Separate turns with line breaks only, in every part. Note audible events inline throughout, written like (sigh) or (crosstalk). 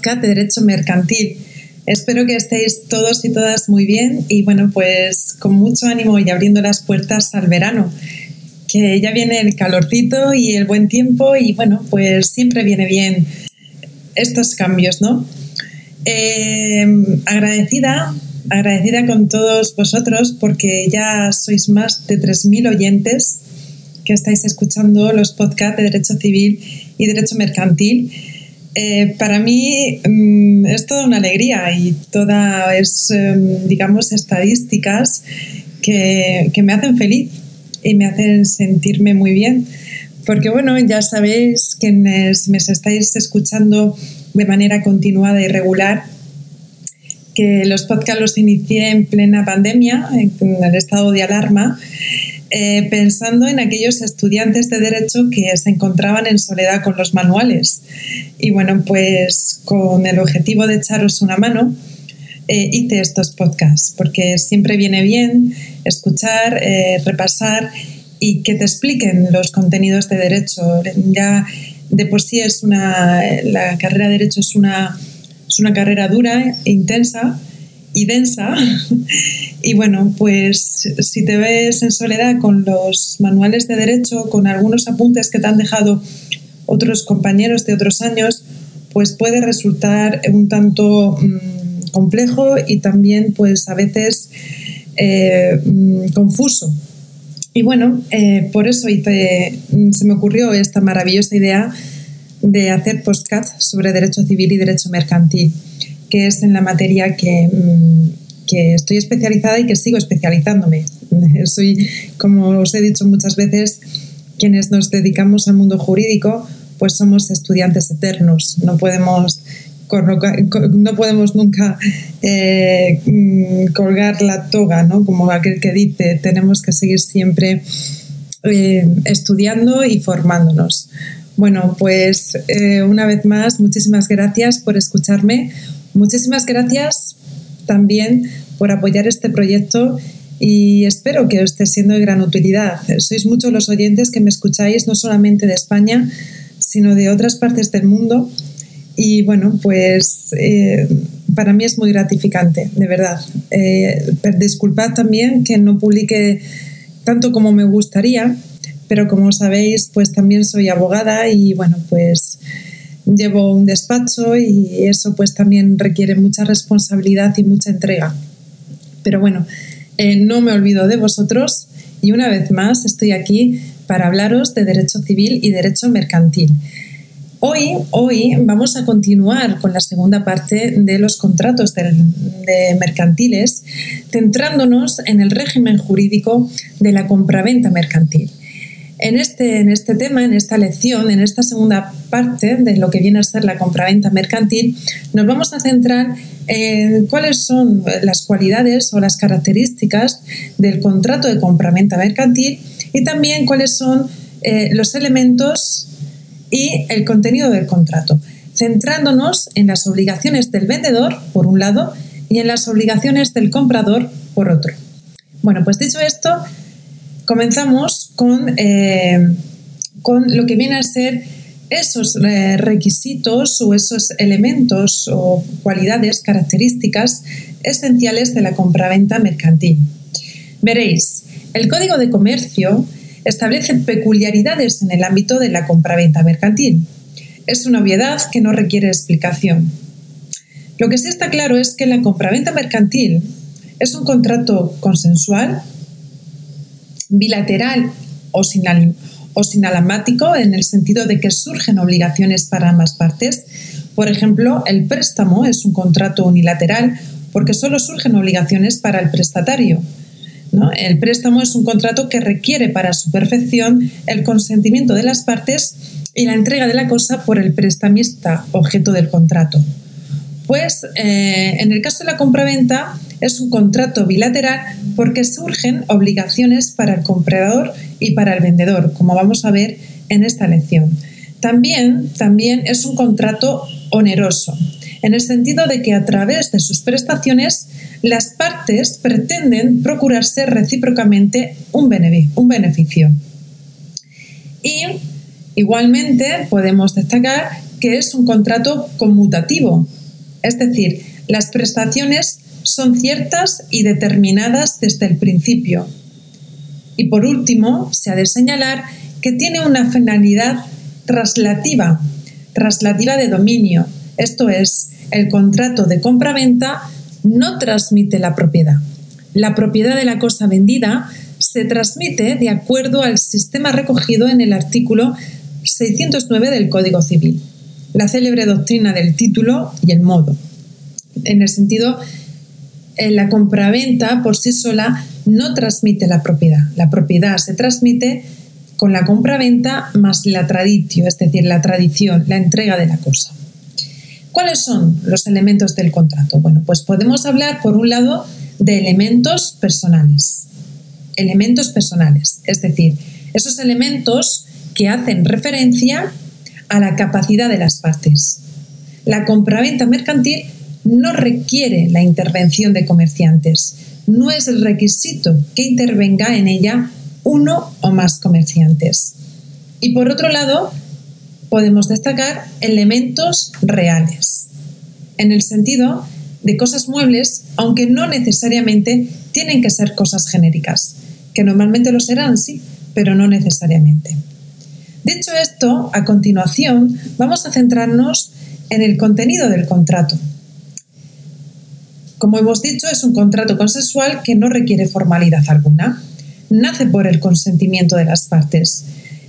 de Derecho Mercantil. Espero que estéis todos y todas muy bien y bueno, pues con mucho ánimo y abriendo las puertas al verano, que ya viene el calorcito y el buen tiempo y bueno, pues siempre viene bien estos cambios, ¿no? Eh, agradecida, agradecida con todos vosotros porque ya sois más de 3.000 oyentes que estáis escuchando los podcasts de Derecho Civil y Derecho Mercantil. Eh, para mí mm, es toda una alegría y toda es, em, digamos, estadísticas que, que, me hacen feliz y me hacen sentirme muy bien. Porque, bueno, ya sabéis quienes me estáis escuchando de manera continuada y regular, que los podcasts los inicié en plena pandemia, en el estado de alarma, eh, pensando en aquellos estudiantes de derecho que se encontraban en soledad con los manuales. Y bueno, pues con el objetivo de echaros una mano, eh, hice estos podcasts, porque siempre viene bien escuchar, eh, repasar y que te expliquen los contenidos de derecho. Ya de por sí es una, la carrera de derecho es una, es una carrera dura intensa y densa. (laughs) Y bueno, pues si te ves en soledad con los manuales de derecho, con algunos apuntes que te han dejado otros compañeros de otros años, pues puede resultar un tanto mm, complejo y también pues a veces eh, mm, confuso. Y bueno, eh, por eso mm, se me ocurrió esta maravillosa idea de hacer podcast sobre derecho civil y derecho mercantil que es en la materia que, mm, que estoy especializada y que sigo especializándome. (laughs) Soy, como os he dicho muchas veces, quienes nos dedicamos al mundo jurídico, pues somos estudiantes eternos. No podemos, no podemos nunca eh, mm, colgar la toga, ¿no? como aquel que dice, tenemos que seguir siempre eh, estudiando y formándonos. Bueno, pues eh, una vez más, muchísimas gracias por escucharme. Muchísimas gracias también por apoyar este proyecto y espero que os esté siendo de gran utilidad. Sois muchos los oyentes que me escucháis, no solamente de España, sino de otras partes del mundo. Y bueno, pues eh, para mí es muy gratificante, de verdad. Eh, disculpad también que no publique tanto como me gustaría, pero como sabéis, pues también soy abogada y bueno, pues llevo un despacho y eso pues también requiere mucha responsabilidad y mucha entrega. Pero bueno, eh, no me olvido de vosotros y una vez más estoy aquí para hablaros de derecho civil y derecho mercantil. Hoy, hoy vamos a continuar con la segunda parte de los contratos de, mercantiles, centrándonos en el régimen jurídico de la compraventa mercantil. En este, en este tema, en esta lección, en esta segunda parte de lo que viene a ser la compraventa mercantil, nos vamos a centrar en cuáles son las cualidades o las características del contrato de compraventa mercantil y también cuáles son eh, los elementos y el contenido del contrato, centrándonos en las obligaciones del vendedor, por un lado, y en las obligaciones del comprador, por otro. Bueno, pues dicho esto, comenzamos con, eh, con lo que viene a ser esos eh, requisitos o esos elementos o cualidades, características esenciales de la compraventa mercantil. Veréis, el Código de Comercio establece peculiaridades en el ámbito de la compraventa mercantil. Es una obviedad que no requiere explicación. Lo que sí está claro es que la compraventa mercantil es un contrato consensual bilateral o, o sinalamático en el sentido de que surgen obligaciones para ambas partes. Por ejemplo, el préstamo es un contrato unilateral porque solo surgen obligaciones para el prestatario. El préstamo es un contrato que requiere para su perfección el consentimiento de las partes y la entrega de la cosa por el prestamista objeto del contrato. Pues eh, en el caso de la compraventa es un contrato bilateral porque surgen obligaciones para el comprador y para el vendedor, como vamos a ver en esta lección. También, también es un contrato oneroso, en el sentido de que a través de sus prestaciones las partes pretenden procurarse recíprocamente un beneficio. Y igualmente podemos destacar que es un contrato conmutativo, es decir, las prestaciones son ciertas y determinadas desde el principio. Y por último, se ha de señalar que tiene una finalidad traslativa, traslativa de dominio, esto es, el contrato de compra-venta no transmite la propiedad. La propiedad de la cosa vendida se transmite de acuerdo al sistema recogido en el artículo 609 del Código Civil, la célebre doctrina del título y el modo. En el sentido, en la compraventa por sí sola no transmite la propiedad. La propiedad se transmite con la compraventa más la traditio, es decir, la tradición, la entrega de la cosa. ¿Cuáles son los elementos del contrato? Bueno, pues podemos hablar, por un lado, de elementos personales. Elementos personales, es decir, esos elementos que hacen referencia a la capacidad de las partes. La compraventa mercantil no requiere la intervención de comerciantes. No es el requisito que intervenga en ella uno o más comerciantes. Y por otro lado, podemos destacar elementos reales, en el sentido de cosas muebles, aunque no necesariamente tienen que ser cosas genéricas, que normalmente lo serán, sí, pero no necesariamente. Dicho esto, a continuación vamos a centrarnos en el contenido del contrato. Como hemos dicho, es un contrato consensual que no requiere formalidad alguna. Nace por el consentimiento de las partes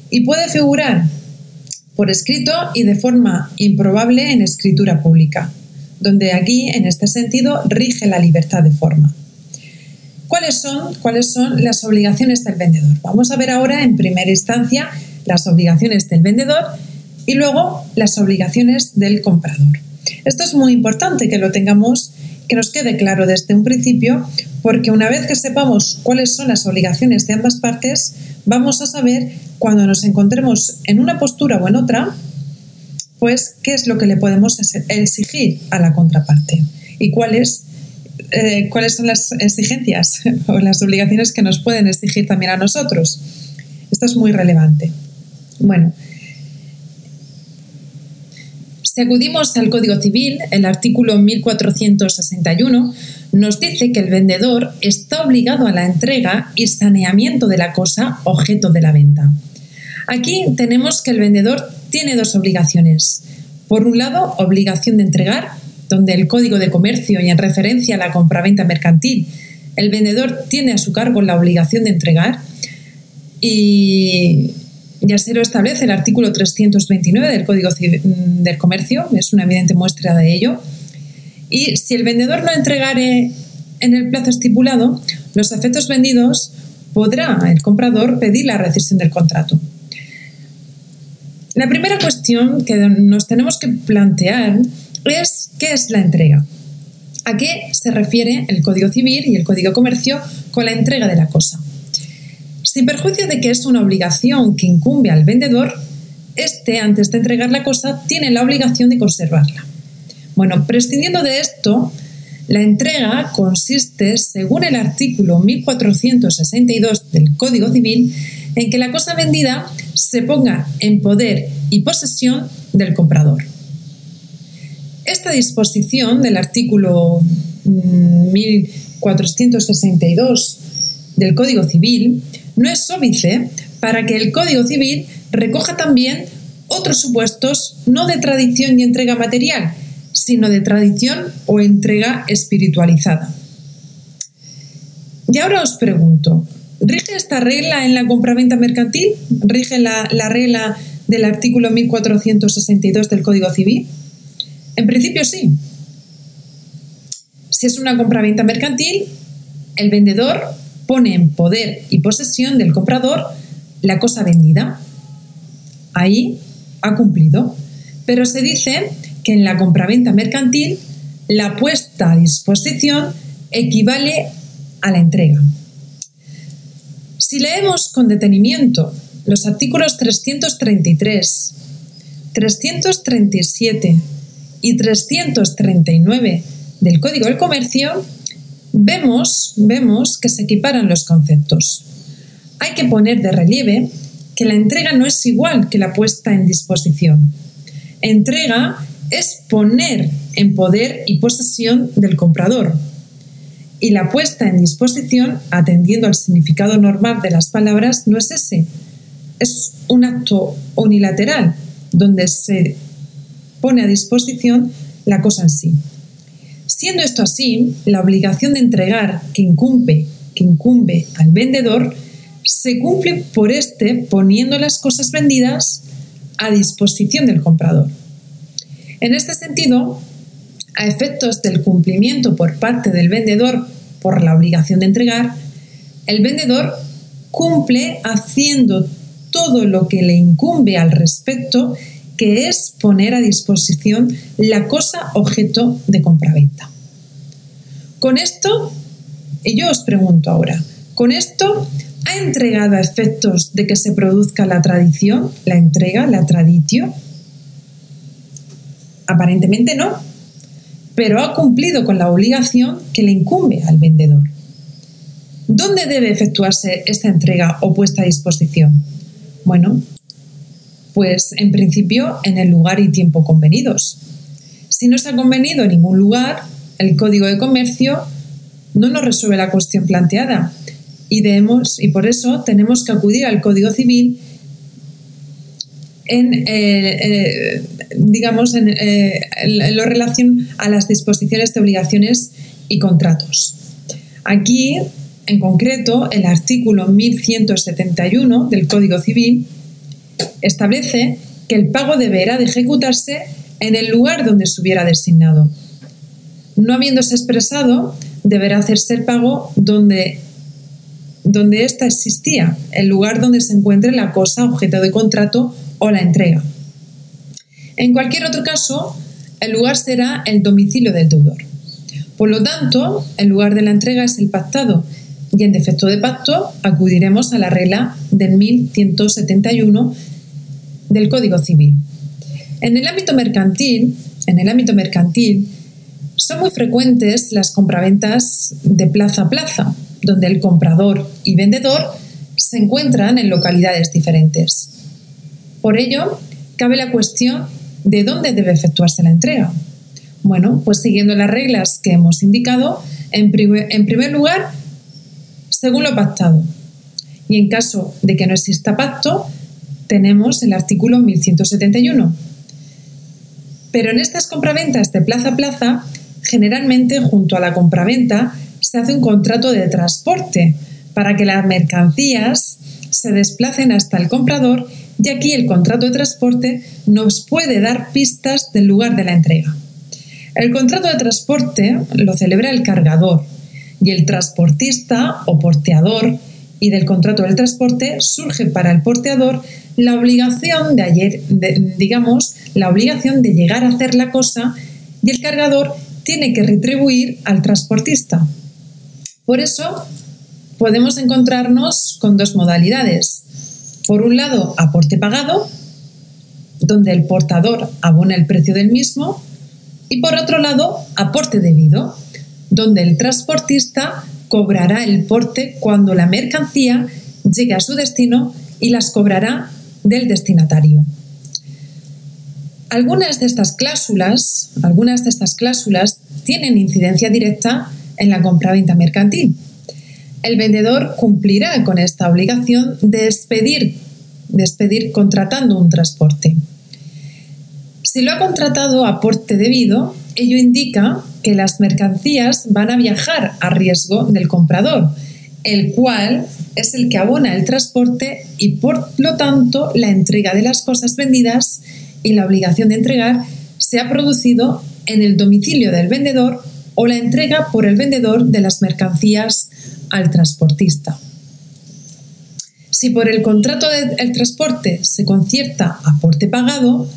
y puede figurar por escrito y de forma improbable en escritura pública, donde aquí, en este sentido, rige la libertad de forma. ¿Cuáles son, ¿Cuáles son las obligaciones del vendedor? Vamos a ver ahora en primera instancia las obligaciones del vendedor y luego las obligaciones del comprador. Esto es muy importante que lo tengamos, que nos quede claro desde un principio, porque una vez que sepamos cuáles son las obligaciones de ambas partes, vamos a saber cuando nos encontremos en una postura o en otra, pues qué es lo que le podemos exigir a la contraparte y cuáles, eh, cuáles son las exigencias (laughs) o las obligaciones que nos pueden exigir también a nosotros. Esto es muy relevante. Bueno, si acudimos al Código Civil, el artículo 1461 nos dice que el vendedor está obligado a la entrega y saneamiento de la cosa objeto de la venta. Aquí tenemos que el vendedor tiene dos obligaciones. Por un lado, obligación de entregar, donde el Código de Comercio y en referencia a la compraventa mercantil, el vendedor tiene a su cargo la obligación de entregar y ya se lo establece el artículo 329 del Código del Comercio, es una evidente muestra de ello. Y si el vendedor no entregare en el plazo estipulado, los efectos vendidos podrá el comprador pedir la rescisión del contrato. La primera cuestión que nos tenemos que plantear es qué es la entrega. ¿A qué se refiere el Código Civil y el Código Comercio con la entrega de la cosa? Sin perjuicio de que es una obligación que incumbe al vendedor, este, antes de entregar la cosa, tiene la obligación de conservarla. Bueno, prescindiendo de esto, la entrega consiste, según el artículo 1462 del Código Civil, en que la cosa vendida se ponga en poder y posesión del comprador. Esta disposición del artículo 1462 mm, del Código Civil no es óbice para que el Código Civil recoja también otros supuestos no de tradición y entrega material, sino de tradición o entrega espiritualizada. Y ahora os pregunto, ¿rige esta regla en la compraventa mercantil? ¿Rige la, la regla del artículo 1462 del Código Civil? En principio sí. Si es una compraventa mercantil, el vendedor pone en poder y posesión del comprador la cosa vendida. Ahí ha cumplido. Pero se dice que en la compraventa mercantil la puesta a disposición equivale a la entrega. Si leemos con detenimiento los artículos 333, 337 y 339 del Código del Comercio, vemos, vemos que se equiparan los conceptos. Hay que poner de relieve que la entrega no es igual que la puesta en disposición. Entrega es poner en poder y posesión del comprador. Y la puesta en disposición, atendiendo al significado normal de las palabras, no es ese. Es un acto unilateral, donde se pone a disposición la cosa en sí. Siendo esto así, la obligación de entregar que incumbe, que incumbe al vendedor se cumple por este poniendo las cosas vendidas a disposición del comprador. En este sentido, a efectos del cumplimiento por parte del vendedor por la obligación de entregar, el vendedor cumple haciendo todo lo que le incumbe al respecto, que es poner a disposición la cosa objeto de compraventa. Con esto, y yo os pregunto ahora, ¿con esto ha entregado a efectos de que se produzca la tradición, la entrega, la traditio? Aparentemente no, pero ha cumplido con la obligación que le incumbe al vendedor. ¿Dónde debe efectuarse esta entrega o puesta a disposición? Bueno, pues en principio en el lugar y tiempo convenidos. Si no se ha convenido en ningún lugar, el Código de Comercio no nos resuelve la cuestión planteada y, debemos, y por eso tenemos que acudir al Código Civil en, eh, eh, digamos, eh, en, lo relación a las disposiciones de obligaciones y contratos. Aquí en concreto, el artículo 1171 del Código Civil establece que el pago deberá de ejecutarse en el lugar donde se hubiera designado. No habiéndose expresado, deberá hacerse el pago donde, donde ésta existía, el lugar donde se encuentre la cosa objeto de contrato o la entrega. En cualquier otro caso, el lugar será el domicilio del deudor. Por lo tanto, el lugar de la entrega es el pactado y en defecto de pacto acudiremos a la regla del 1171 del Código Civil. En el ámbito mercantil, en el ámbito mercantil son muy frecuentes las compraventas de plaza a plaza, donde el comprador y vendedor se encuentran en localidades diferentes. Por ello, cabe la cuestión de dónde debe efectuarse la entrega. Bueno, pues siguiendo las reglas que hemos indicado, en en primer lugar según lo pactado. Y en caso de que no exista pacto, tenemos el artículo 1171. Pero en estas compraventas de plaza a plaza, generalmente junto a la compraventa se hace un contrato de transporte para que las mercancías se desplacen hasta el comprador y aquí el contrato de transporte nos puede dar pistas del lugar de la entrega. El contrato de transporte lo celebra el cargador, y el transportista o porteador y del contrato del transporte surge para el porteador la obligación de ayer, digamos, la obligación de llegar a hacer la cosa y el cargador tiene que retribuir al transportista. Por eso podemos encontrarnos con dos modalidades. Por un lado, aporte pagado, donde el portador abona el precio del mismo, y por otro lado, aporte debido, donde el transportista cobrará el porte cuando la mercancía llegue a su destino y las cobrará del destinatario. Algunas de estas cláusulas, algunas de estas cláusulas tienen incidencia directa en la compraventa mercantil. El vendedor cumplirá con esta obligación de despedir contratando un transporte. Si lo ha contratado a porte debido, ello indica que las mercancías van a viajar a riesgo del comprador, el cual es el que abona el transporte y por lo tanto la entrega de las cosas vendidas y la obligación de entregar se ha producido en el domicilio del vendedor o la entrega por el vendedor de las mercancías al transportista. Si por el contrato del transporte se concierta aporte pagado,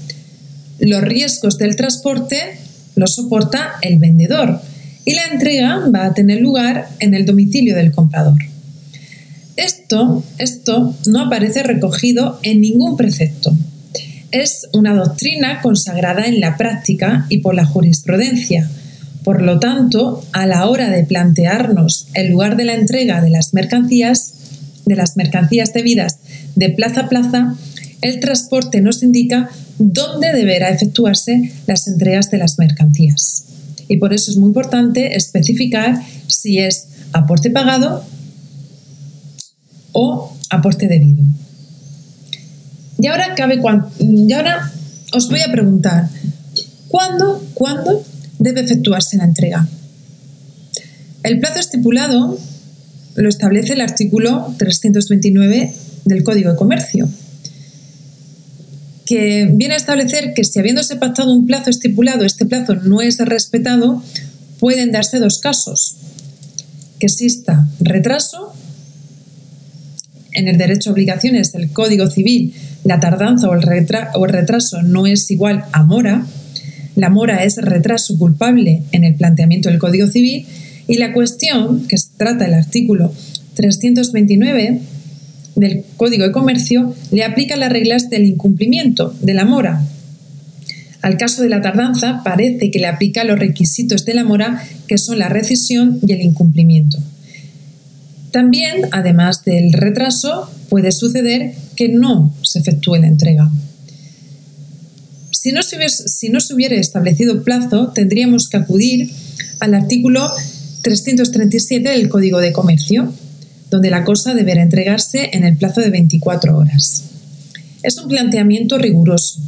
los riesgos del transporte lo soporta el vendedor y la entrega va a tener lugar en el domicilio del comprador. Esto, esto no aparece recogido en ningún precepto. Es una doctrina consagrada en la práctica y por la jurisprudencia. Por lo tanto, a la hora de plantearnos el lugar de la entrega de las mercancías, de las mercancías debidas de plaza a plaza, el transporte nos indica dónde deberá efectuarse las entregas de las mercancías. Y por eso es muy importante especificar si es aporte pagado o aporte debido. Y ahora, cabe ahora os voy a preguntar, ¿cuándo, ¿cuándo debe efectuarse la entrega? El plazo estipulado lo establece el artículo 329 del Código de Comercio, que viene a establecer que si habiéndose pactado un plazo estipulado, este plazo no es respetado, pueden darse dos casos. Que exista retraso en el derecho a obligaciones del Código Civil, la tardanza o el, retraso no es igual a mora. La mora es retraso culpable en el planteamiento del Código Civil y la cuestión que trata el artículo 329 del Código de Comercio le aplica las reglas del incumplimiento, de la mora. Al caso de la tardanza parece que le aplica los requisitos de la mora que son la rescisión y el incumplimiento. También, además del retraso, puede suceder que no se efectúe la entrega. Si no, se si no se hubiera establecido plazo, tendríamos que acudir al artículo 337 del Código de Comercio, donde la cosa deberá entregarse en el plazo de 24 horas. Es un planteamiento riguroso.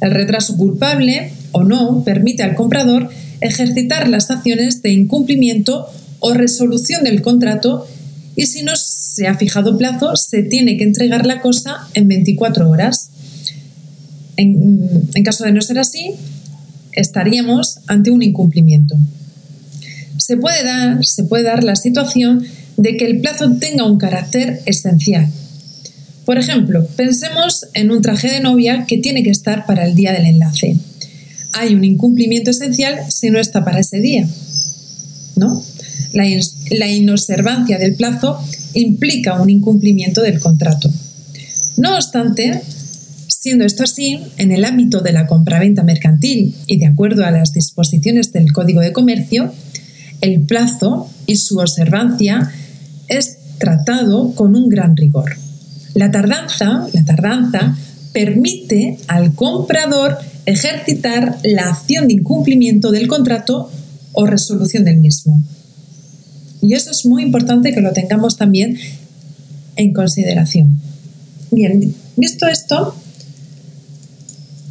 El retraso culpable o no permite al comprador ejercitar las acciones de incumplimiento o resolución del contrato y si no se ha fijado plazo, se tiene que entregar la cosa en 24 horas. En, en caso de no ser así, estaríamos ante un incumplimiento. Se puede, dar, se puede dar la situación de que el plazo tenga un carácter esencial. Por ejemplo, pensemos en un traje de novia que tiene que estar para el día del enlace. Hay un incumplimiento esencial si no está para ese día. ¿No? la, inobservancia del plazo implica un incumplimiento del contrato. No obstante, siendo esto así, en el ámbito de la compraventa mercantil y de acuerdo a las disposiciones del Código de Comercio, el plazo y su observancia es tratado con un gran rigor. La tardanza, la tardanza permite al comprador ejercitar la acción de incumplimiento del contrato o resolución del mismo. Y eso es muy importante que lo tengamos también en consideración. Bien, visto esto,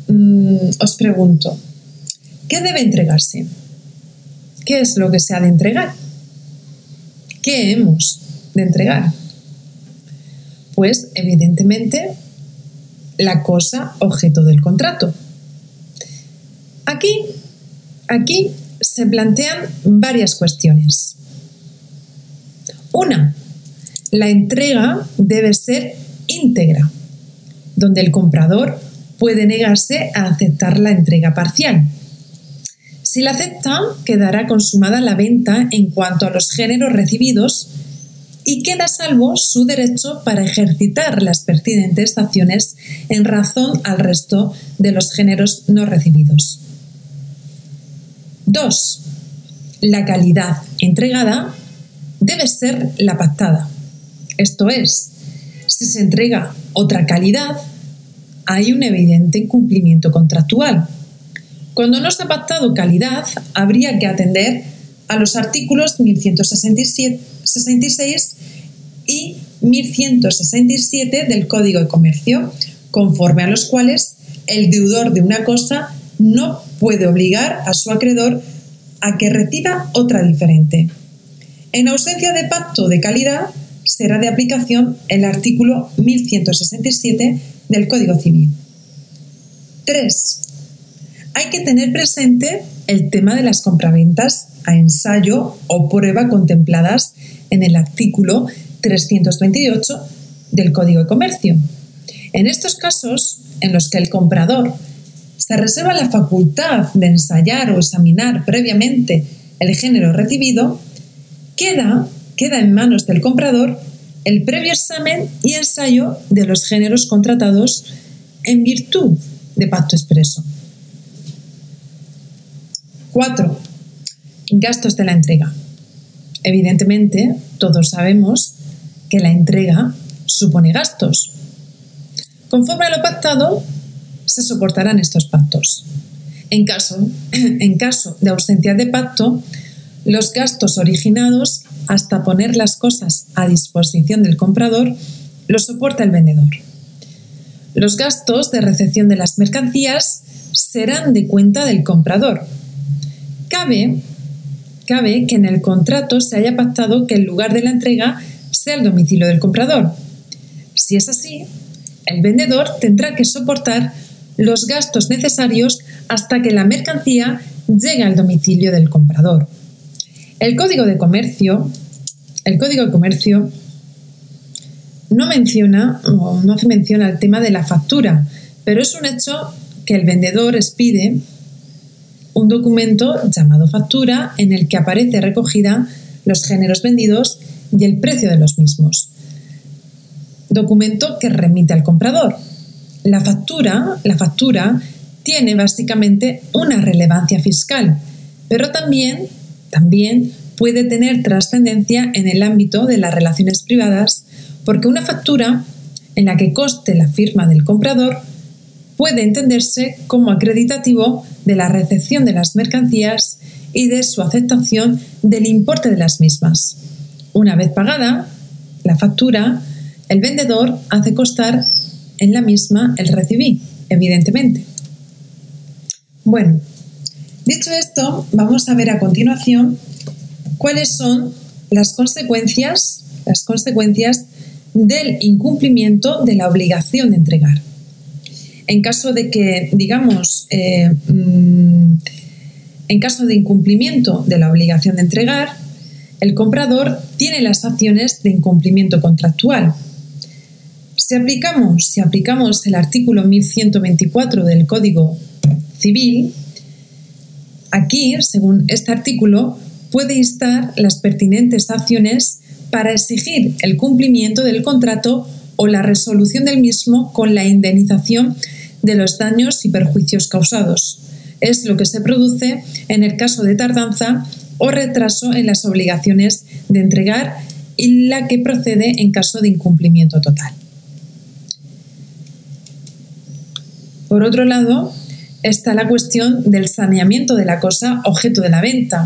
mm, os pregunto, ¿qué debe entregarse? ¿Qué es lo que se ha de entregar? ¿Qué hemos de entregar? Pues evidentemente la cosa objeto del contrato. Aquí, aquí se plantean varias cuestiones. Una, la entrega debe ser íntegra, donde el comprador puede negarse a aceptar la entrega parcial. Si la acepta, quedará consumada la venta en cuanto a los géneros recibidos y queda salvo su derecho para ejercitar las pertinentes acciones en razón al resto de los géneros no recibidos. 2. La calidad entregada debe ser la pactada. Esto es, si se entrega otra calidad, hay un evidente incumplimiento contractual. Cuando no se ha pactado calidad, habría que atender a los artículos 1166 y 1167 del Código de Comercio, conforme a los cuales el deudor de una cosa no puede obligar a su acreedor a que reciba otra diferente. En ausencia de pacto de calidad, será de aplicación el artículo 1167 del Código Civil. 3. Hay que tener presente el tema de las compraventas a ensayo o prueba contempladas en el artículo 328 del Código de Comercio. En estos casos, en los que el comprador se reserva la facultad de ensayar o examinar previamente el género recibido, queda, queda en manos del comprador el previo examen y ensayo de los géneros contratados en virtud de pacto expreso. 4. Gastos de la entrega. Evidentemente, todos sabemos que la entrega supone gastos. Conforme a lo pactado, se soportarán estos pactos. En caso, (clears throat) en caso de ausencia de pacto, los gastos originados hasta poner las cosas a disposición del comprador los soporta el vendedor. Los gastos de recepción de las mercancías serán de cuenta del comprador. Cabe, cabe que en el contrato se haya pactado que el lugar de la entrega sea el domicilio del comprador. Si es así, el vendedor tendrá que soportar los gastos necesarios hasta que la mercancía llegue al domicilio del comprador. El código de comercio, el código de comercio no menciona o no hace mención al tema de la factura, pero es un hecho que el vendedor expide un documento llamado factura en el que aparece recogida los géneros vendidos y el precio de los mismos. Documento que remite al comprador. La factura, la factura tiene básicamente una relevancia fiscal, pero también, también puede tener trascendencia en el ámbito de las relaciones privadas, porque una factura en la que coste la firma del comprador puede entenderse como acreditativo de la recepción de las mercancías y de su aceptación del importe de las mismas. Una vez pagada la factura, el vendedor hace constar en la misma el recibí, evidentemente. Bueno, dicho esto, vamos a ver a continuación cuáles son las consecuencias, las consecuencias del incumplimiento de la obligación de entregar. En caso de que, digamos, eh, mm, en caso de incumplimiento de la obligación de entregar, el comprador tiene las acciones de incumplimiento contractual. Si aplicamos, si aplicamos el artículo 1124 del Código Civil, aquí, según este artículo, puede instar las pertinentes acciones para exigir el cumplimiento del contrato o la resolución del mismo con la indemnización de los daños y perjuicios causados. Es lo que se produce en el caso de tardanza o retraso en las obligaciones de entregar y la que procede en caso de incumplimiento total. Por otro lado, está la cuestión del saneamiento de la cosa objeto de la venta.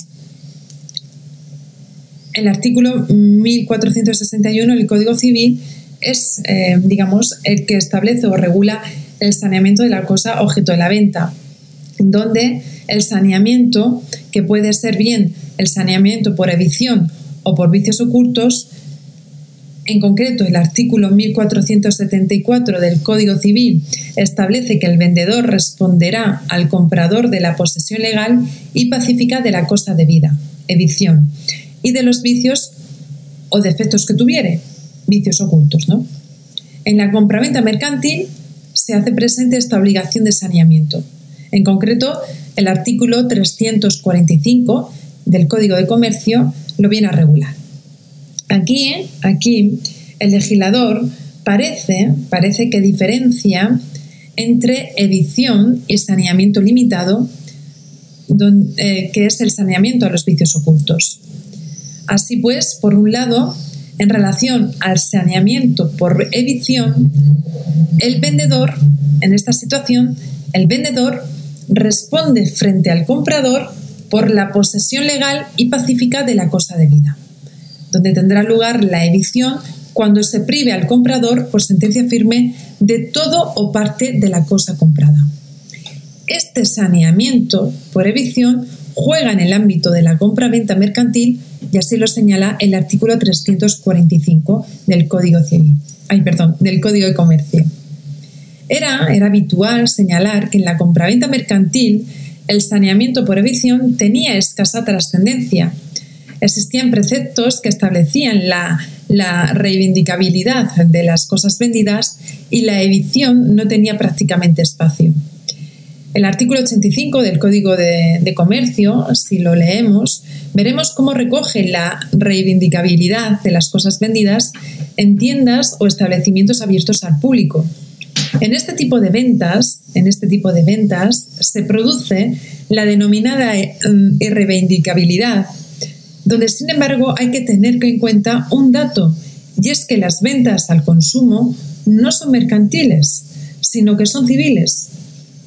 El artículo 1461 del Código Civil es, eh, digamos, el que establece o regula el saneamiento de la cosa objeto de la venta, donde el saneamiento, que puede ser bien el saneamiento por evicción o por vicios ocultos, en concreto, el artículo 1474 del Código Civil establece que el vendedor responderá al comprador de la posesión legal y pacífica de la cosa debida, evicción, y de los vicios o defectos que tuviere, vicios ocultos, ¿no? En la compraventa mercantil se hace presente esta obligación de saneamiento. En concreto, el artículo 345 del Código de Comercio lo viene a regular. Aquí, aquí el legislador parece, parece que diferencia entre evicción y saneamiento limitado, eh, que es el saneamiento a los vicios ocultos. Así pues, por un lado, en relación al saneamiento por evicción, el vendedor, en esta situación, el vendedor responde frente al comprador por la posesión legal y pacífica de la cosa debida donde tendrá lugar la evicción cuando se prive al comprador por sentencia firme de todo o parte de la cosa comprada. Este saneamiento por evicción juega en el ámbito de la compra-venta mercantil y así lo señala el artículo 345 del Código Civil, ay, perdón, del Código de Comercio. Era, era habitual señalar que en la compraventa mercantil el saneamiento por evicción tenía escasa trascendencia, existían preceptos que establecían la, reivindicabilidad de las cosas vendidas y la evicción no tenía prácticamente espacio. El artículo 85 del Código de, Comercio, si lo leemos, veremos cómo recoge la reivindicabilidad de las cosas vendidas en tiendas o establecimientos abiertos al público. En este tipo de ventas, en este tipo de ventas se produce la denominada eh, reivindicabilidad donde sin embargo hay que tener en cuenta un dato, y es que las ventas al consumo no son mercantiles, sino que son civiles.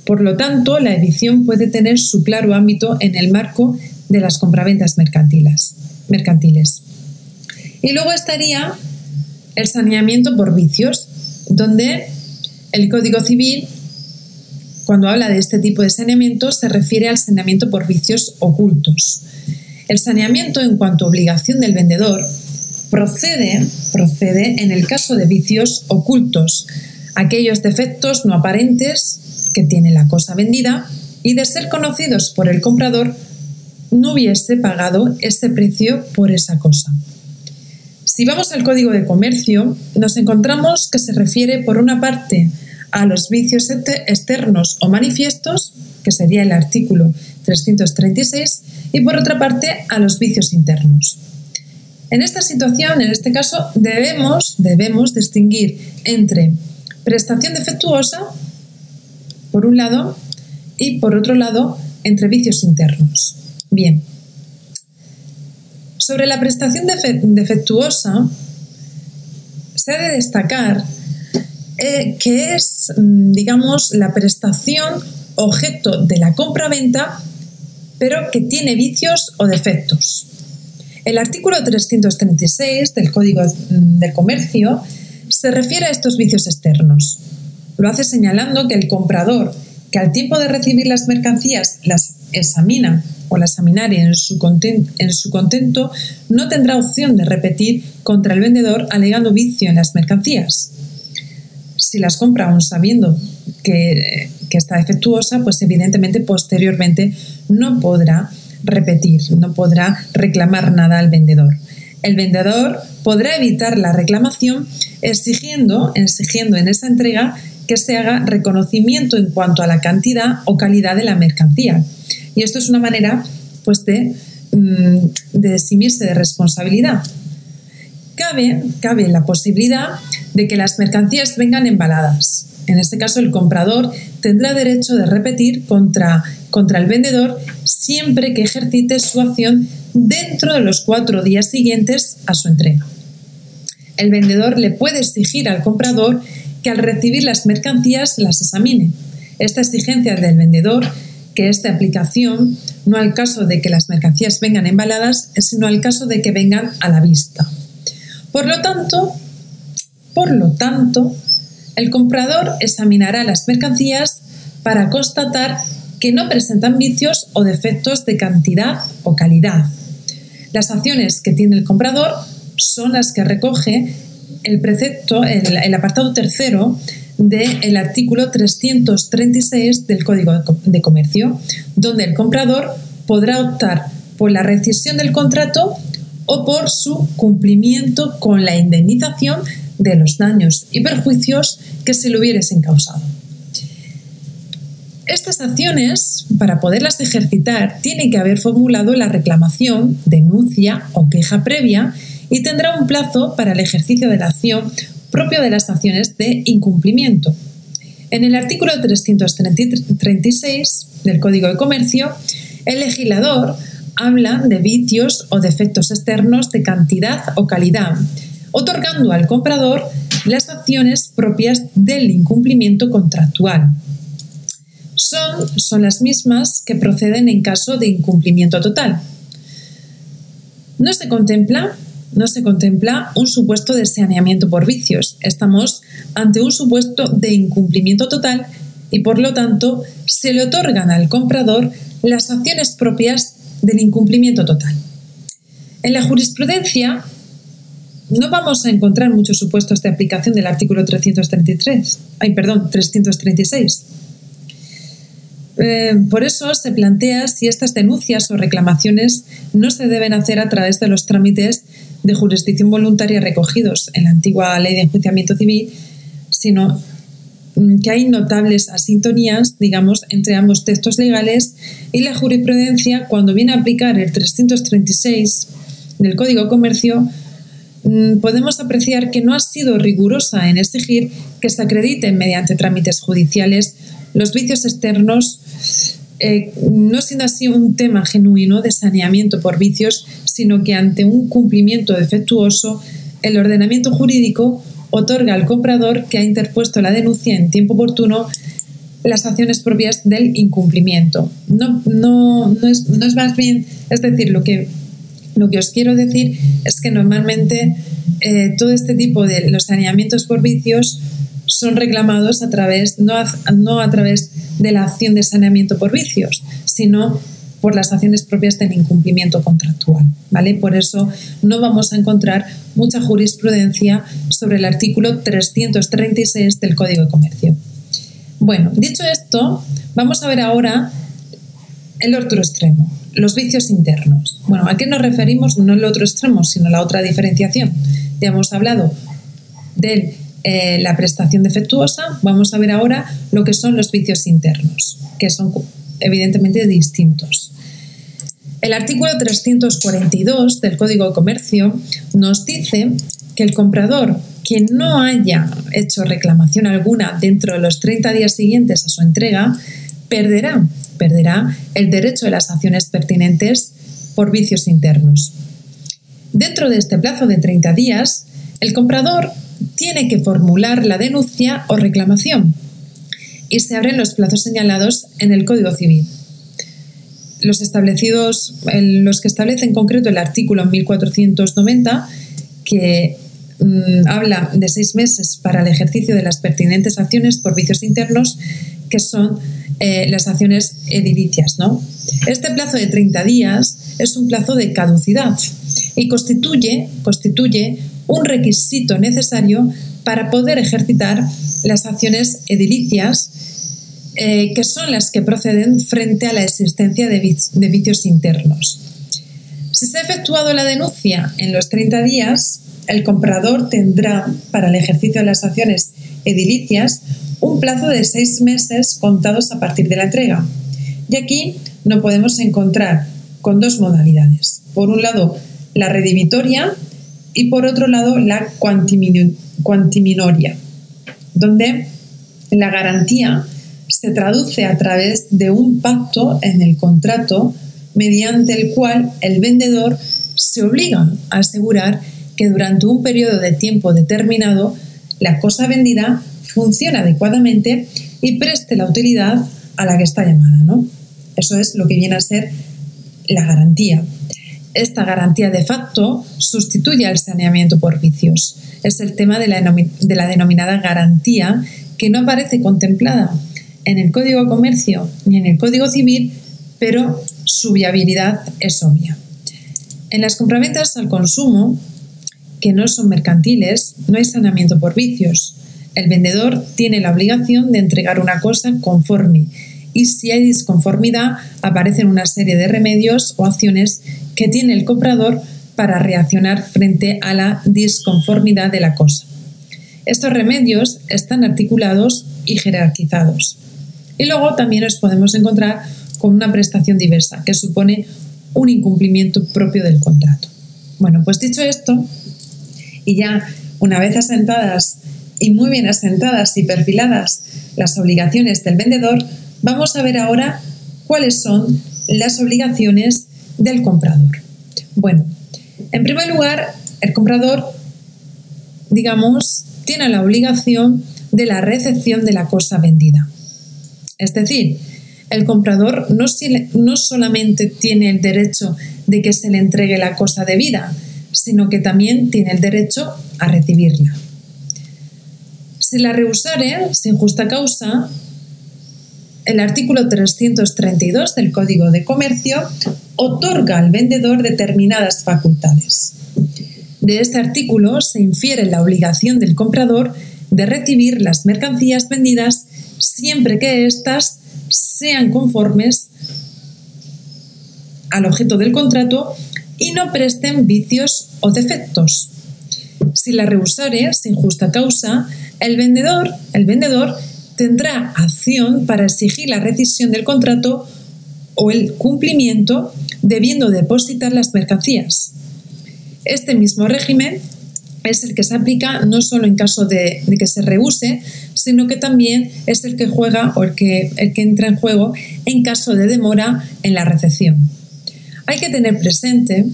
Por lo tanto, la edición puede tener su claro ámbito en el marco de las compraventas mercantiles. mercantiles. Y luego estaría el saneamiento por vicios, donde el Código Civil, cuando habla de este tipo de saneamiento, se refiere al saneamiento por vicios ocultos. El saneamiento en cuanto a obligación del vendedor procede, procede en el caso de vicios ocultos, aquellos defectos no aparentes que tiene la cosa vendida y de ser conocidos por el comprador no hubiese pagado ese precio por esa cosa. Si vamos al código de comercio, nos encontramos que se refiere por una parte a los vicios externos o manifiestos, que sería el artículo 336, y por otra parte a los vicios internos. En esta situación, en este caso, debemos, debemos distinguir entre prestación defectuosa, por un lado, y por otro lado, entre vicios internos. Bien, sobre la prestación defectuosa, se ha de destacar eh, que es, mm, digamos, la prestación objeto de la compra-venta, pero que tiene vicios o defectos. El artículo 336 del Código mm, del Comercio se refiere a estos vicios externos. Lo hace señalando que el comprador, que al tiempo de recibir las mercancías las examina o las examinare en su, en su contento, no tendrá opción de repetir contra el vendedor alegando vicio en las mercancías. Si las compra aún sabiendo que, que está defectuosa, pues evidentemente posteriormente no podrá repetir, no podrá reclamar nada al vendedor. El vendedor podrá evitar la reclamación exigiendo, exigiendo en esa entrega que se haga reconocimiento en cuanto a la cantidad o calidad de la mercancía. Y esto es una manera pues, de, mm, de de responsabilidad. Cabe, cabe la posibilidad de que las mercancías vengan embaladas. En este caso, el comprador tendrá derecho de repetir contra, contra el vendedor siempre que ejercite su acción dentro de los cuatro días siguientes a su entrega. El vendedor le puede exigir al comprador que al recibir las mercancías las examine. Esta exigencia del vendedor, que es de aplicación no al caso de que las mercancías vengan embaladas, sino al caso de que vengan a la vista. Por lo tanto, por lo tanto, el comprador examinará las mercancías para constatar que no presentan vicios o defectos de cantidad o calidad. Las acciones que tiene el comprador son las que recoge el precepto, el, apartado tercero del artículo 336 del Código de Comercio, donde el comprador podrá optar por la rescisión del contrato o por su cumplimiento con la indemnización de los daños y perjuicios que se le hubiesen causado. Estas acciones, para poderlas ejercitar, tiene que haber formulado la reclamación, denuncia o queja previa y tendrá un plazo para el ejercicio de la acción propio de las acciones de incumplimiento. En el artículo 336 del Código de Comercio, el legislador habla de vicios o defectos externos de cantidad o calidad, otorgando al comprador las acciones propias del incumplimiento contractual. Son, son las mismas que proceden en caso de incumplimiento total. No se contempla no se contempla un supuesto de saneamiento por vicios. Estamos ante un supuesto de incumplimiento total y por lo tanto se le otorgan al comprador las acciones propias del incumplimiento total. En la jurisprudencia no vamos a encontrar muchos supuestos de aplicación del artículo 333, ay, perdón, 336. Eh, por eso se plantea si estas denuncias o reclamaciones no se deben hacer a través de los trámites de jurisdicción voluntaria recogidos en la antigua ley de enjuiciamiento civil, sino mm, que hay notables asintonías, digamos, entre ambos textos legales y la jurisprudencia, cuando viene a aplicar el 336 del Código de Comercio, mm, podemos apreciar que no ha sido rigurosa en exigir que se acrediten mediante trámites judiciales los vicios externos, eh, no siendo así un tema genuino de saneamiento por vicios, sino que ante un cumplimiento defectuoso, el ordenamiento jurídico otorga al comprador que ha interpuesto la denuncia en tiempo oportuno las acciones propias del incumplimiento. No, no, no, es, no es más bien, es decir, lo que, lo que os quiero decir es que normalmente eh, todo este tipo de los saneamientos por vicios son reclamados a través, no a, no a través de la acción de saneamiento por vicios, sino por las acciones propias del incumplimiento contractual. ¿vale? Por eso no vamos a encontrar mucha jurisprudencia sobre el artículo 336 del Código de Comercio. Bueno, dicho esto, vamos a ver ahora el otro extremo, los vicios internos. Bueno, ¿a qué nos referimos? No el otro extremo, sino la otra diferenciación. Ya hemos hablado de eh, la prestación defectuosa, vamos a ver ahora lo que son los vicios internos, que son evidentemente distintos. El artículo 342 del Código de Comercio nos dice que el comprador que no haya hecho reclamación alguna dentro de los 30 días siguientes a su entrega, perderá, perderá el derecho de las acciones pertinentes por vicios internos. Dentro de este plazo de 30 días, el comprador tiene que formular la denuncia o reclamación y se abren los plazos señalados en el Código Civil. Los establecidos, los que establece en concreto el artículo 1490, que Mm, habla de seis meses para el ejercicio de las pertinentes acciones por vicios internos, que son eh, las acciones edilicias. ¿no? Este plazo de 30 días es un plazo de caducidad y constituye, constituye un requisito necesario para poder ejercitar las acciones edilicias eh, que son las que proceden frente a la existencia de, vicios internos. Si se ha efectuado la denuncia en los 30 días, el comprador tendrá para el ejercicio de las acciones edilicias un plazo de seis meses contados a partir de la entrega. Y aquí no podemos encontrar con dos modalidades. Por un lado, la redivitoria y por otro lado, la cuantiminoria, donde la garantía se traduce a través de un pacto en el contrato mediante el cual el vendedor se obliga a asegurar que durante un periodo de tiempo determinado la cosa vendida funcione adecuadamente y preste la utilidad a la que está llamada. ¿no? Eso es lo que viene a ser la garantía. Esta garantía de facto sustituye al saneamiento por vicios. Es el tema de la, de la denominada garantía que no aparece contemplada en el Código de Comercio ni en el Código Civil, pero su viabilidad es obvia. En las compraventas al consumo, que no son mercantiles, no hay saneamiento por vicios. El vendedor tiene la obligación de entregar una cosa conforme y si hay disconformidad aparecen una serie de remedios o acciones que tiene el comprador para reaccionar frente a la disconformidad de la cosa. Estos remedios están articulados y jerarquizados. Y luego también nos podemos encontrar con una prestación diversa, que supone un incumplimiento propio del contrato. Bueno, pues dicho esto, y ya una vez asentadas y muy bien asentadas y perfiladas las obligaciones del vendedor, vamos a ver ahora cuáles son las obligaciones del comprador. Bueno, en primer lugar, el comprador, digamos, tiene la obligación de la recepción de la cosa vendida. Es decir, el comprador no, no solamente tiene el derecho de que se le entregue la cosa debida, sino que también tiene el derecho a recibirla. Si la rehusare sin justa causa, el artículo 332 del Código de Comercio otorga al vendedor determinadas facultades. De este artículo se infiere la obligación del comprador de recibir las mercancías vendidas siempre que éstas sean conformes al objeto del contrato y no presten vicios o defectos. Si la rehusare sin justa causa, el vendedor, el vendedor tendrá acción para exigir la rescisión del contrato o el cumplimiento debiendo depositar las mercancías. Este mismo régimen es el que se aplica no solo en caso de, que se rehúse, sino que también es el que juega o el que, el que entra en juego en caso de demora en la recepción. Hay que tener presente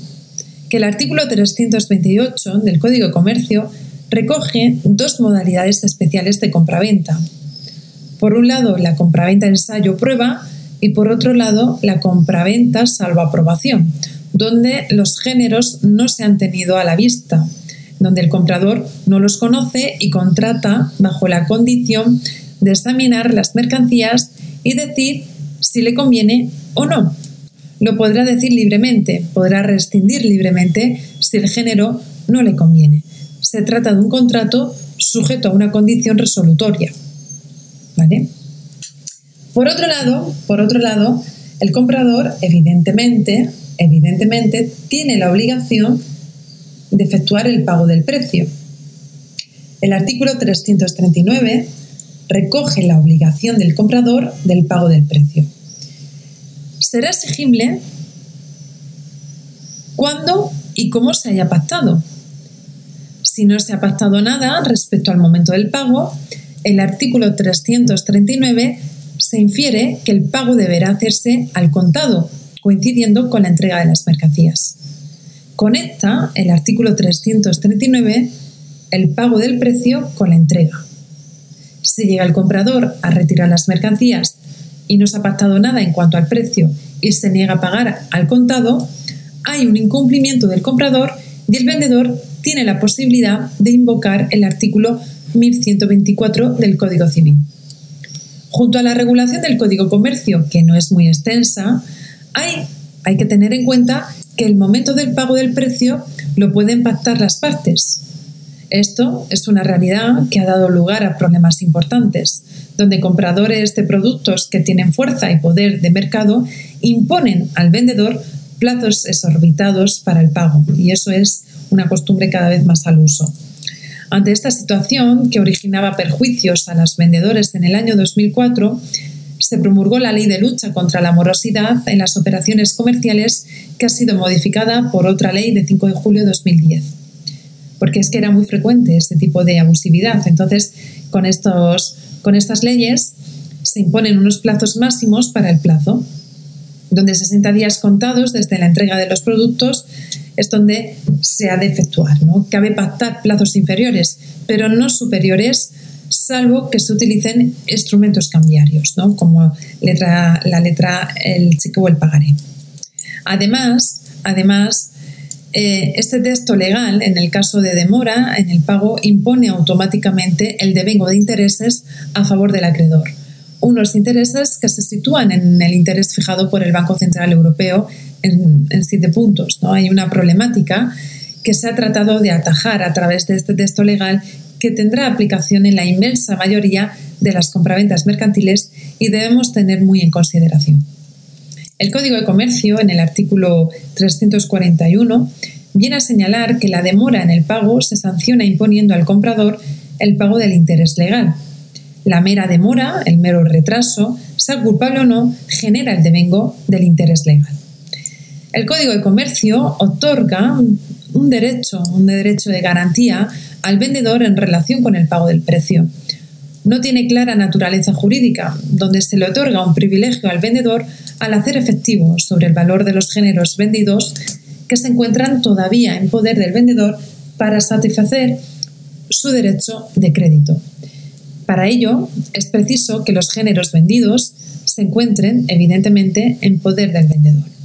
que el artículo 328 del Código de Comercio recoge dos modalidades especiales de compraventa. Por un lado, la compraventa ensayo prueba y por otro lado, la compraventa salvo aprobación, donde los géneros no se han tenido a la vista, donde el comprador no los conoce y contrata bajo la condición de examinar las mercancías y decir si le conviene o no. Lo podrá decir libremente, podrá rescindir libremente si el género no le conviene. Se trata de un contrato sujeto a una condición resolutoria. Por otro lado, por otro lado, el comprador evidentemente, evidentemente tiene la obligación de efectuar el pago del precio. El artículo 339 recoge la obligación del comprador del pago del precio. Será exigible cuando y cómo se haya pactado. Si no se ha pactado nada respecto al momento del pago, el artículo 339 se infiere que el pago deberá hacerse al contado, coincidiendo con la entrega de las mercancías. Conecta el artículo 339 el pago del precio con la entrega. Si llega el comprador a retirar las mercancías y no se ha pactado nada en cuanto al precio y se niega a pagar al contado, hay un incumplimiento del comprador y el vendedor tiene la posibilidad de invocar el artículo 1124 del Código Civil. Junto a la regulación del Código Comercio, que no es muy extensa, hay, hay que tener en cuenta que el momento del pago del precio lo pueden pactar las partes. Esto es una realidad que ha dado lugar a problemas importantes, donde compradores de productos que tienen fuerza y poder de mercado imponen al vendedor plazos exorbitados para el pago, y eso es una costumbre cada vez más al uso. Ante esta situación, que originaba perjuicios a los vendedores en el año 2004, se promulgó la Ley de Lucha contra la Morosidad en las Operaciones Comerciales, que ha sido modificada por otra ley de 5 de julio de 2010. Porque es que era muy frecuente este tipo de abusividad. Entonces, con, estos, con estas leyes se imponen unos plazos máximos para el plazo, donde 60 días contados desde la entrega de los productos es donde se ha de efectuar. ¿no? Cabe pactar plazos inferiores, pero no superiores salvo que se utilicen instrumentos cambiarios, ¿no? como la letra, el cheque o el pagaré. Además, además eh, este texto legal, en el caso de demora en el pago, impone automáticamente el devengo de intereses a favor del acreedor. Unos intereses que se sitúan en el interés fijado por el Banco Central Europeo en, siete puntos. ¿no? Hay una problemática que se ha tratado de atajar a través de este texto legal que tendrá aplicación en la inmensa mayoría de las compraventas mercantiles y debemos tener muy en consideración. El Código de Comercio, en el artículo 341, viene a señalar que la demora en el pago se sanciona imponiendo al comprador el pago del interés legal. La mera demora, el mero retraso, sea culpable o no, genera el devengo del interés legal. El Código de Comercio otorga un derecho, un derecho de garantía al vendedor en relación con el pago del precio. No tiene clara naturaleza jurídica, donde se le otorga un privilegio al vendedor al hacer efectivo sobre el valor de los géneros vendidos que se encuentran todavía en poder del vendedor para satisfacer su derecho de crédito. Para ello, es preciso que los géneros vendidos se encuentren, evidentemente, en poder del vendedor.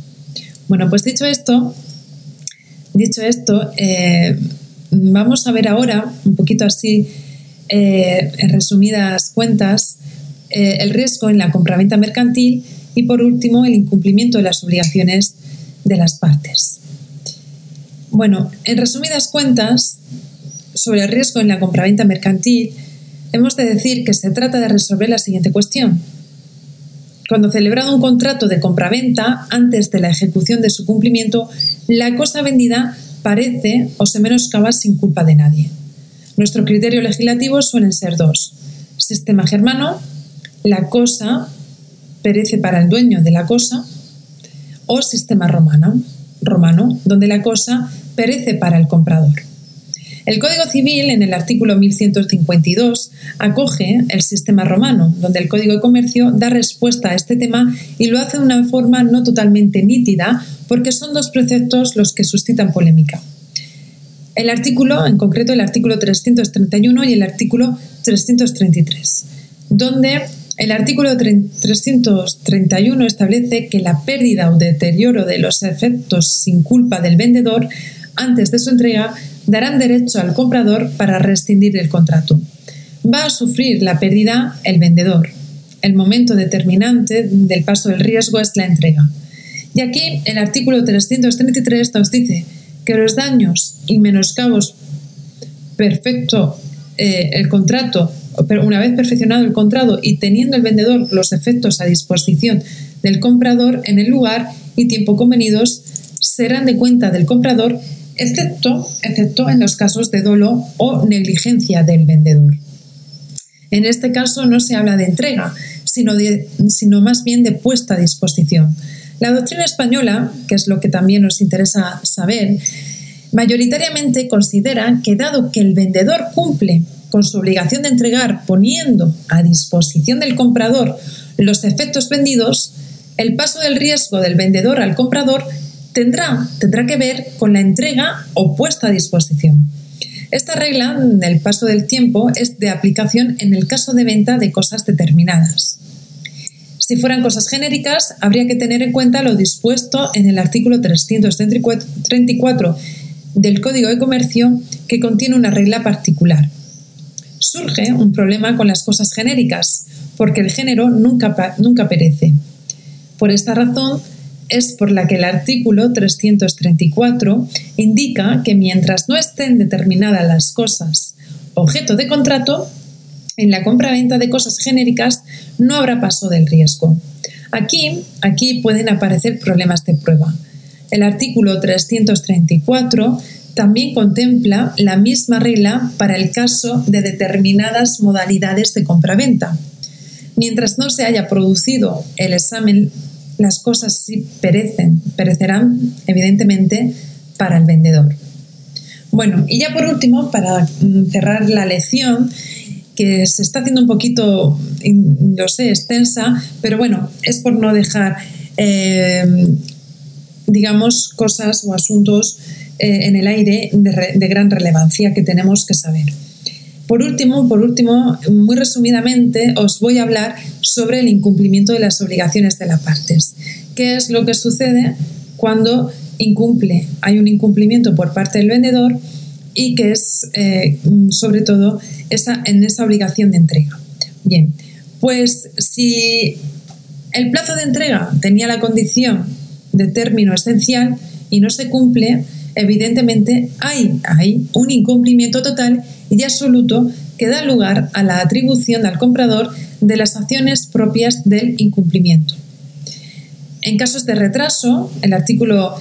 Bueno, pues dicho esto, dicho esto, eh, vamos a ver ahora, un poquito así, eh, en resumidas cuentas, eh, el riesgo en la compraventa mercantil y, por último, el incumplimiento de las obligaciones de las partes. Bueno, en resumidas cuentas, sobre el riesgo en la compraventa mercantil, hemos de decir que se trata de resolver la siguiente cuestión. Cuando celebrado un contrato de compraventa, antes de la ejecución de su cumplimiento, la cosa vendida parece o se menoscaba sin culpa de nadie. Nuestro criterio legislativo suelen ser dos. Sistema germano, la cosa perece para el dueño de la cosa, o sistema romano, romano, donde la cosa perece para el comprador. El Código Civil, en el artículo 1152, acoge el sistema romano, donde el Código de Comercio da respuesta a este tema y lo hace de una forma no totalmente nítida, porque son dos preceptos los que suscitan polémica. El artículo, en concreto el artículo 331 y el artículo 333, donde El artículo 331 establece que la pérdida o deterioro de los efectos sin culpa del vendedor antes de su entrega darán derecho al comprador para rescindir el contrato. Va a sufrir la pérdida el vendedor. El momento determinante del paso del riesgo es la entrega. Y aquí el artículo 333 nos dice que los daños y menoscabos perfecto eh, el contrato, una vez perfeccionado el contrato y teniendo el vendedor los efectos a disposición del comprador en el lugar y tiempo convenidos, serán de cuenta del comprador, excepto, excepto en los casos de dolo o negligencia del vendedor. En este caso no se habla de entrega, sino, sino más bien de puesta a disposición. La doctrina española, que es lo que también nos interesa saber, mayoritariamente considera que dado que el vendedor cumple con su obligación de entregar poniendo a disposición del comprador los efectos vendidos, el paso del riesgo del vendedor al comprador tendrá, tendrá que ver con la entrega o puesta a disposición. Esta regla del paso del tiempo es de aplicación en el caso de venta de cosas determinadas. Si fueran cosas genéricas, habría que tener en cuenta lo dispuesto en el artículo 334 del Código de Comercio que contiene una regla particular. Surge un problema con las cosas genéricas, porque el género nunca, nunca perece. Por esta razón, es por la que el artículo 334 indica que mientras no estén determinadas las cosas objeto de contrato, en la compra-venta de cosas genéricas no habrá paso del riesgo. Aquí, aquí pueden aparecer problemas de prueba. El artículo 334 también contempla la misma regla para el caso de determinadas modalidades de compra-venta. Mientras no se haya producido el examen las cosas sí perecen, perecerán evidentemente para el vendedor. Bueno, y ya por último, para mm, cerrar la lección, que se está haciendo un poquito, lo sé, extensa, pero bueno, es por no dejar, eh, digamos, cosas o asuntos eh, en el aire de gran relevancia que tenemos que saber. Por último, por último, muy resumidamente, os voy a hablar sobre el incumplimiento de las obligaciones de las partes. ¿Qué es lo que sucede cuando incumple, hay un incumplimiento por parte del vendedor y que es eh, sobre todo esa, en esa obligación de entrega? Bien, pues si el plazo de entrega tenía la condición de término esencial y no se cumple, evidentemente hay, hay un incumplimiento total y absoluto que da lugar a la atribución al comprador de las acciones propias del incumplimiento. En casos de retraso, el artículo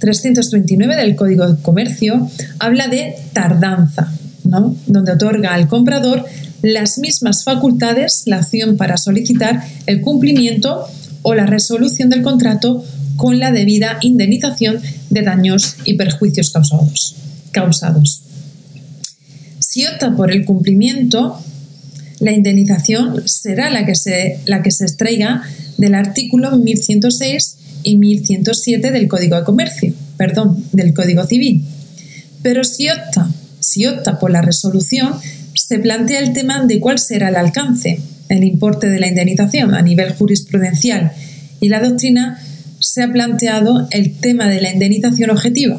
339 del Código de Comercio habla de tardanza, ¿no? donde otorga al comprador las mismas facultades, la acción para solicitar el cumplimiento o la resolución del contrato con la debida indemnización de daños y perjuicios causados. Si opta por el cumplimiento, la indemnización será la que se, la que se extraiga del artículo 1106 y 1107 del Código de Comercio, perdón, del Código Civil. Pero si opta, si opta por la resolución, se plantea el tema de cuál será el alcance, el importe de la indemnización a nivel jurisprudencial y la doctrina se ha planteado el tema de la indemnización objetiva.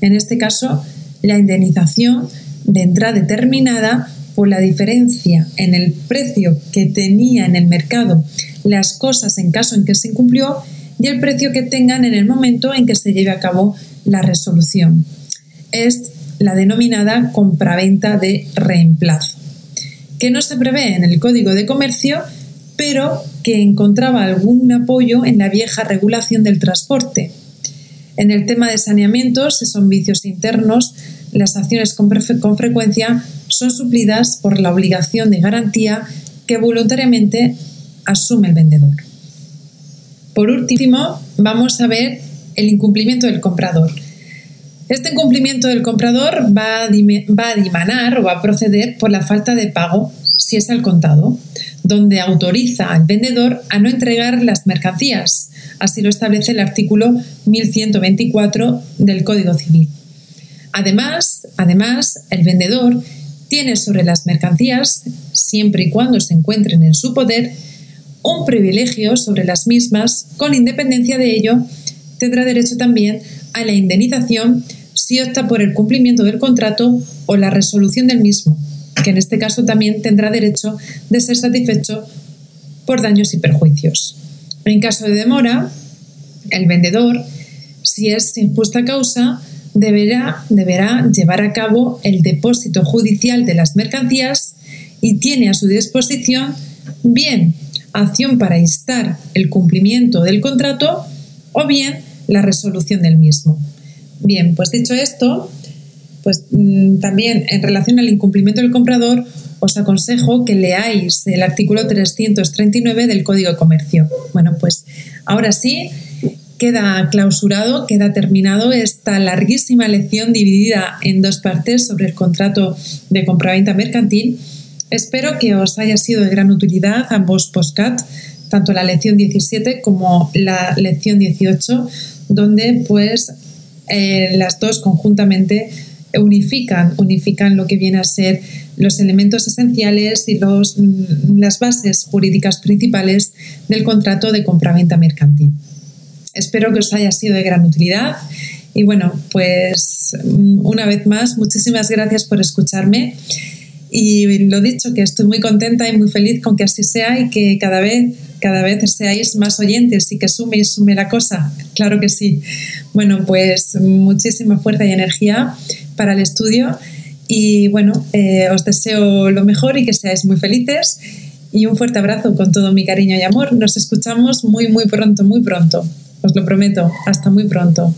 En este caso, la indemnización vendrá determinada por la diferencia en el precio que tenía en el mercado las cosas en caso en que se incumplió y el precio que tengan en el momento en que se lleve a cabo la resolución. Es la denominada compraventa de reemplazo, que no se prevé en el Código de Comercio, pero que encontraba algún apoyo en la vieja regulación del transporte. En el tema de saneamiento, si son vicios internos, las acciones con, frecuencia son suplidas por la obligación de garantía que voluntariamente asume el vendedor. Por último, vamos a ver el incumplimiento del comprador. Este incumplimiento del comprador va a, va dimanar o va a proceder por la falta de pago si es al contado, donde autoriza al vendedor a no entregar las mercancías. Así lo establece el artículo 1124 del Código Civil. Además, además, el vendedor tiene sobre las mercancías, siempre y cuando se encuentren en su poder, un privilegio sobre las mismas, con independencia de ello, tendrá derecho también a la indemnización si opta por el cumplimiento del contrato o la resolución del mismo, que en este caso también tendrá derecho de ser satisfecho por daños y perjuicios. En caso de demora, el vendedor, si es sin justa causa, deberá, deberá llevar a cabo el depósito judicial de las mercancías y tiene a su disposición bien acción para instar el cumplimiento del contrato o bien la resolución del mismo. Bien, pues dicho esto, pues mm, también en relación al incumplimiento del comprador, os aconsejo que leáis el artículo 339 del Código de Comercio. Bueno, pues ahora sí, queda clausurado, queda terminado esta larguísima lección dividida en dos partes sobre el contrato de compraventa mercantil. Espero que os haya sido de gran utilidad ambos postcat, tanto la lección 17 como la lección 18, donde pues eh, las dos conjuntamente unifican, unifican lo que viene a ser los elementos esenciales y los, mm, las bases jurídicas principales del contrato de compraventa mercantil. Espero que os haya sido de gran utilidad y bueno, pues mm, una vez más, muchísimas gracias por escucharme y lo dicho, que estoy muy contenta y muy feliz con que así sea y que cada vez, cada vez seáis más oyentes y que sume y sume la cosa. Claro que sí. Bueno, pues muchísima fuerza y energía para el estudio y bueno, eh, os deseo lo mejor y que seáis muy felices y un fuerte abrazo con todo mi cariño y amor. Nos escuchamos muy, muy pronto, muy pronto. Os lo prometo. Hasta muy pronto.